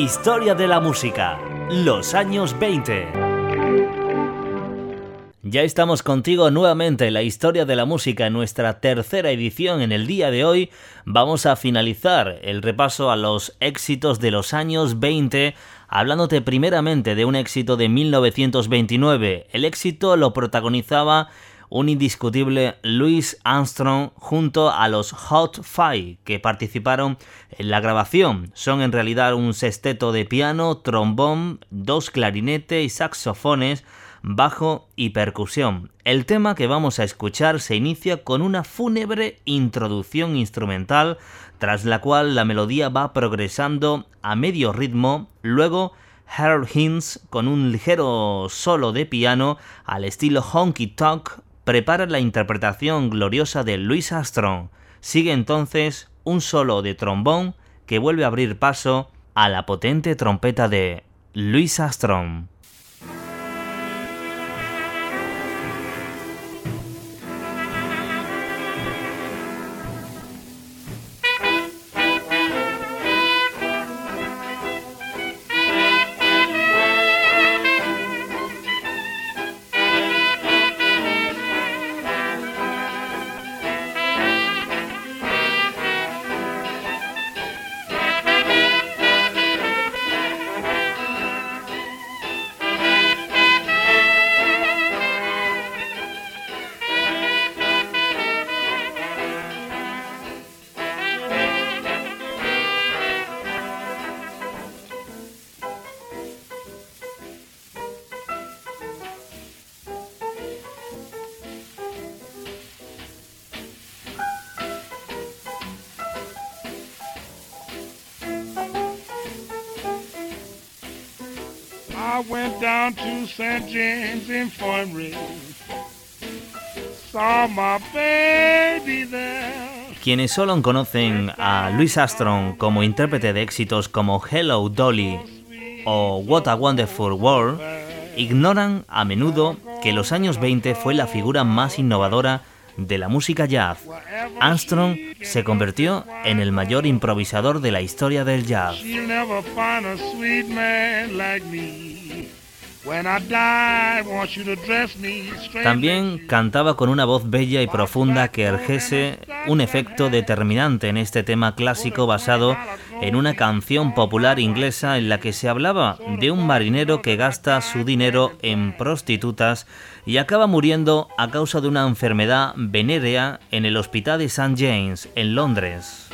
Historia de la música, los años 20. Ya estamos contigo nuevamente en la historia de la música en nuestra tercera edición. En el día de hoy vamos a finalizar el repaso a los éxitos de los años 20, hablándote primeramente de un éxito de 1929. El éxito lo protagonizaba un indiscutible Louis Armstrong junto a los Hot Five que participaron en la grabación. Son en realidad un sexteto de piano, trombón, dos clarinetes y saxofones, bajo y percusión. El tema que vamos a escuchar se inicia con una fúnebre introducción instrumental, tras la cual la melodía va progresando a medio ritmo, luego Harold Hinz con un ligero solo de piano al estilo honky tonk prepara la interpretación gloriosa de Louis Armstrong. Sigue entonces un solo de trombón que vuelve a abrir paso a la potente trompeta de Louis Armstrong. Quienes solo conocen a Louis Armstrong como intérprete de éxitos como Hello Dolly o What a Wonderful World, ignoran a menudo que los años 20 fue la figura más innovadora de la música jazz. Armstrong se convirtió en el mayor improvisador de la historia del jazz. También cantaba con una voz bella y profunda que ejerce un efecto determinante en este tema clásico basado en una canción popular inglesa en la que se hablaba de un marinero que gasta su dinero en prostitutas y acaba muriendo a causa de una enfermedad venérea en el hospital de St. James, en Londres.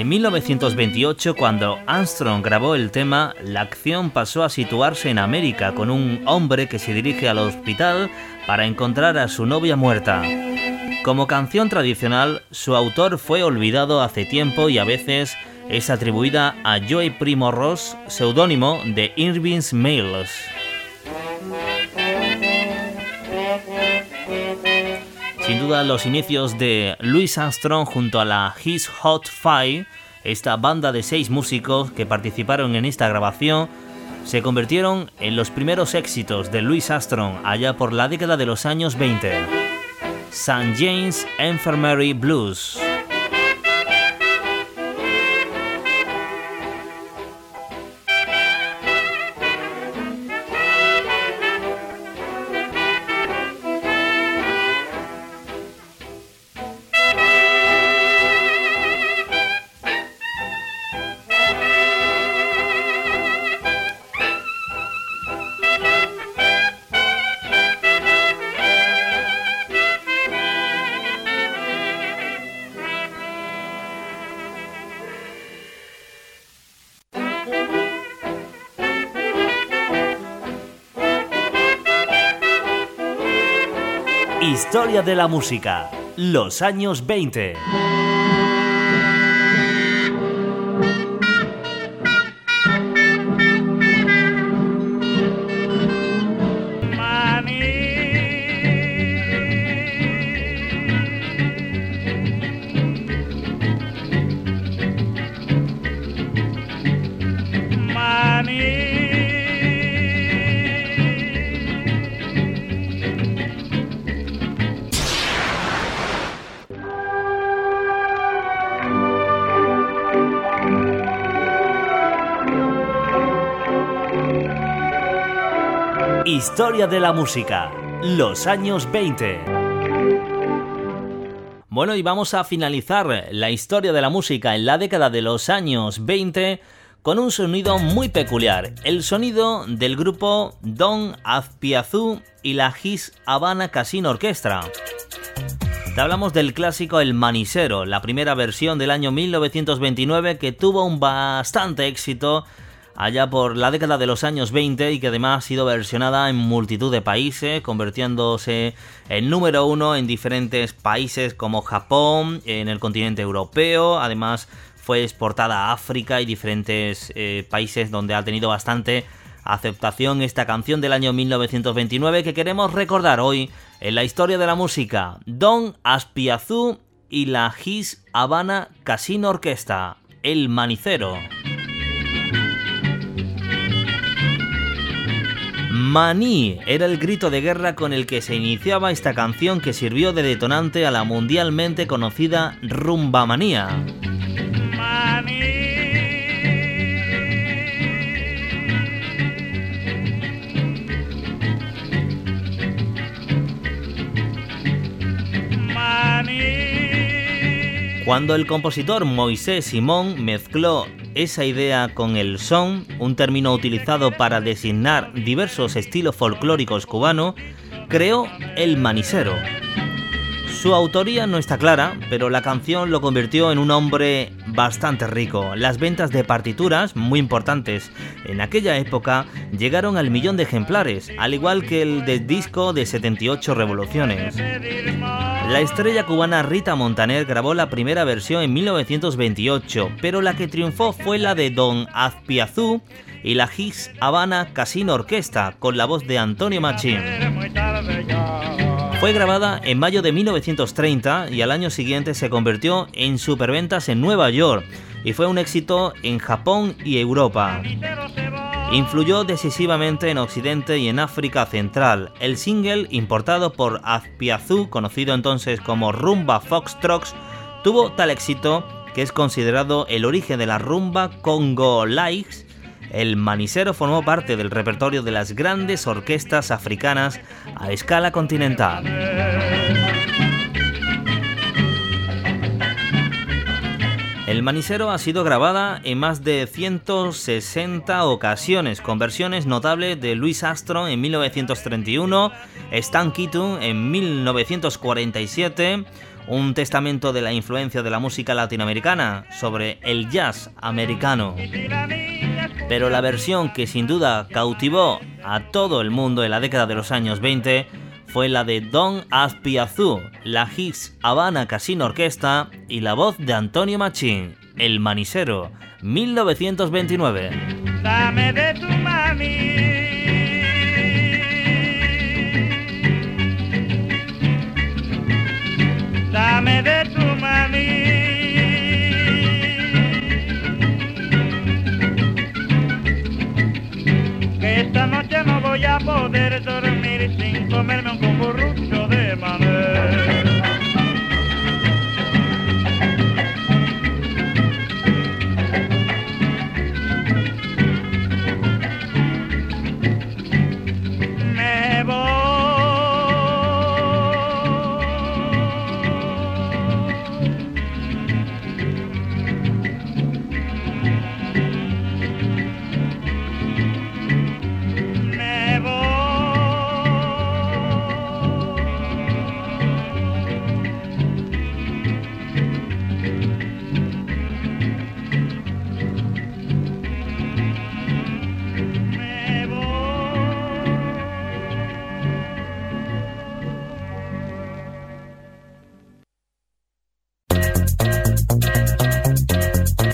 En 1928, cuando Armstrong grabó el tema, la acción pasó a situarse en América con un hombre que se dirige al hospital para encontrar a su novia muerta. Como canción tradicional, su autor fue olvidado hace tiempo y a veces es atribuida a Joey Primo Ross, seudónimo de Irving's Mills. Sin duda los inicios de Louis Armstrong junto a la His Hot Five, esta banda de seis músicos que participaron en esta grabación, se convirtieron en los primeros éxitos de Louis Armstrong allá por la década de los años 20. St. James Infirmary Blues. Historia de la música, los años 20. Historia de la música, los años 20. Bueno, y vamos a finalizar la historia de la música en la década de los años 20 con un sonido muy peculiar, el sonido del grupo Don Azpiazu y la Gis Habana Casino Orquestra. Te hablamos del clásico El Manisero, la primera versión del año 1929 que tuvo un bastante éxito allá por la década de los años 20 y que además ha sido versionada en multitud de países, convirtiéndose en número uno en diferentes países como Japón, en el continente europeo, además fue exportada a África y diferentes eh, países donde ha tenido bastante aceptación esta canción del año 1929 que queremos recordar hoy en la historia de la música, Don Aspiazú y la Gis Habana Casino Orquesta, El Manicero. Maní era el grito de guerra con el que se iniciaba esta canción que sirvió de detonante a la mundialmente conocida Rumba Manía. Cuando el compositor Moisés Simón mezcló esa idea con el son, un término utilizado para designar diversos estilos folclóricos cubanos, creó el manicero. Su autoría no está clara, pero la canción lo convirtió en un hombre bastante rico. Las ventas de partituras, muy importantes en aquella época, llegaron al millón de ejemplares, al igual que el del disco de 78 revoluciones. La estrella cubana Rita Montaner grabó la primera versión en 1928, pero la que triunfó fue la de Don Azpiazú y la Higgs Habana Casino Orquesta, con la voz de Antonio Machín. Fue grabada en mayo de 1930 y al año siguiente se convirtió en superventas en Nueva York y fue un éxito en Japón y Europa. Influyó decisivamente en Occidente y en África Central. El single, importado por Azpiazu, conocido entonces como Rumba Foxtrots, tuvo tal éxito que es considerado el origen de la rumba Congo Likes el manisero formó parte del repertorio de las grandes orquestas africanas a escala continental. El manisero ha sido grabada en más de 160 ocasiones, con versiones notables de Louis Astro en 1931, Stan Keaton en 1947, un testamento de la influencia de la música latinoamericana sobre el jazz americano pero la versión que sin duda cautivó a todo el mundo en la década de los años 20 fue la de Don Azpiazú, la Higgs Habana Casino Orquesta y la voz de Antonio Machín, El Manisero, 1929. Dame de tu mami.